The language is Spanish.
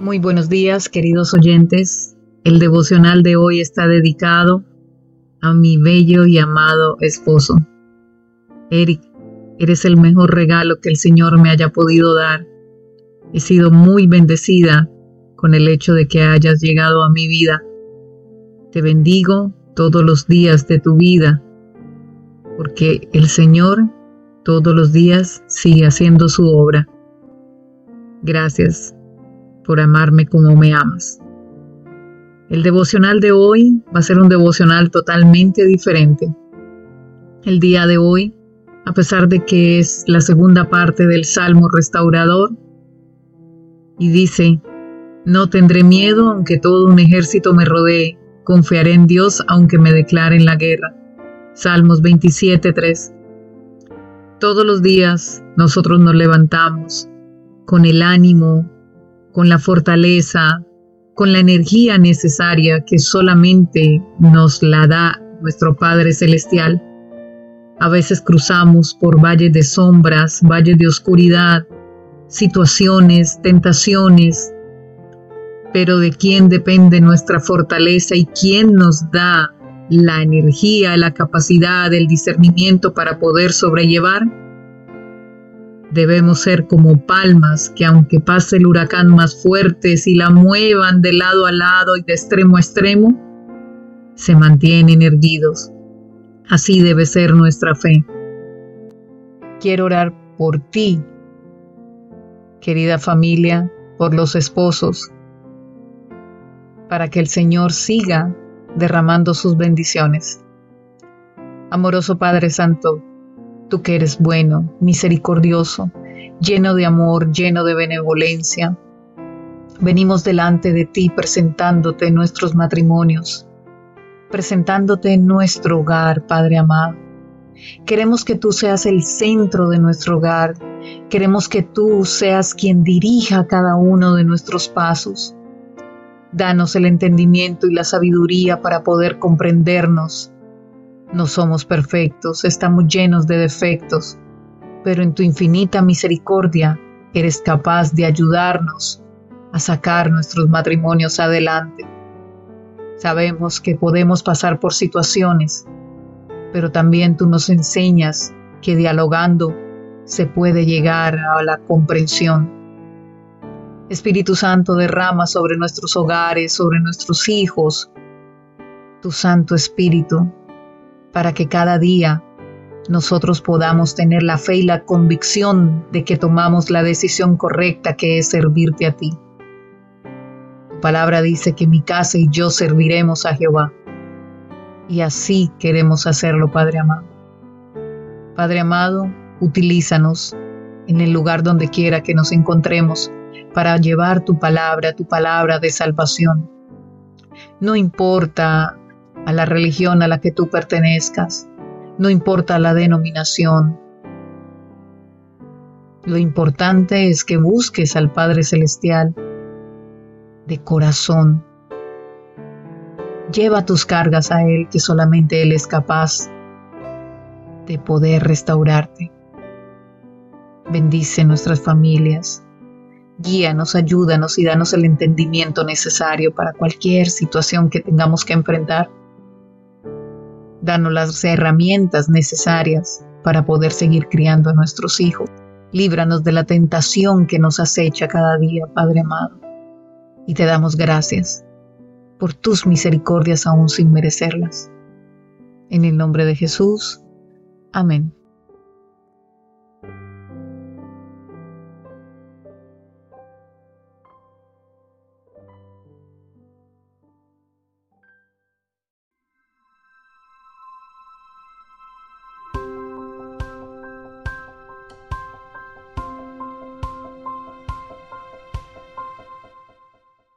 Muy buenos días, queridos oyentes. El devocional de hoy está dedicado a mi bello y amado esposo. Eric, eres el mejor regalo que el Señor me haya podido dar. He sido muy bendecida con el hecho de que hayas llegado a mi vida. Te bendigo todos los días de tu vida, porque el Señor todos los días sigue haciendo su obra. Gracias por amarme como me amas. El devocional de hoy va a ser un devocional totalmente diferente. El día de hoy, a pesar de que es la segunda parte del Salmo restaurador, y dice, no tendré miedo aunque todo un ejército me rodee, confiaré en Dios aunque me declaren la guerra. Salmos 27.3. Todos los días nosotros nos levantamos con el ánimo con la fortaleza, con la energía necesaria que solamente nos la da nuestro Padre Celestial. A veces cruzamos por valles de sombras, valles de oscuridad, situaciones, tentaciones, pero de quién depende nuestra fortaleza y quién nos da la energía, la capacidad, el discernimiento para poder sobrellevar Debemos ser como palmas que aunque pase el huracán más fuerte, si la muevan de lado a lado y de extremo a extremo, se mantienen erguidos. Así debe ser nuestra fe. Quiero orar por ti, querida familia, por los esposos, para que el Señor siga derramando sus bendiciones. Amoroso Padre Santo, tú que eres bueno, misericordioso, lleno de amor, lleno de benevolencia. Venimos delante de ti presentándote nuestros matrimonios, presentándote nuestro hogar, Padre amado. Queremos que tú seas el centro de nuestro hogar. Queremos que tú seas quien dirija cada uno de nuestros pasos. Danos el entendimiento y la sabiduría para poder comprendernos no somos perfectos, estamos llenos de defectos, pero en tu infinita misericordia eres capaz de ayudarnos a sacar nuestros matrimonios adelante. Sabemos que podemos pasar por situaciones, pero también tú nos enseñas que dialogando se puede llegar a la comprensión. Espíritu Santo derrama sobre nuestros hogares, sobre nuestros hijos, tu Santo Espíritu para que cada día nosotros podamos tener la fe y la convicción de que tomamos la decisión correcta que es servirte a ti. Tu palabra dice que mi casa y yo serviremos a Jehová. Y así queremos hacerlo, Padre amado. Padre amado, utilízanos en el lugar donde quiera que nos encontremos para llevar tu palabra, tu palabra de salvación. No importa a la religión a la que tú pertenezcas, no importa la denominación. Lo importante es que busques al Padre Celestial de corazón. Lleva tus cargas a Él, que solamente Él es capaz de poder restaurarte. Bendice nuestras familias. Guíanos, ayúdanos y danos el entendimiento necesario para cualquier situación que tengamos que enfrentar. Danos las herramientas necesarias para poder seguir criando a nuestros hijos. Líbranos de la tentación que nos acecha cada día, Padre amado. Y te damos gracias por tus misericordias aún sin merecerlas. En el nombre de Jesús. Amén.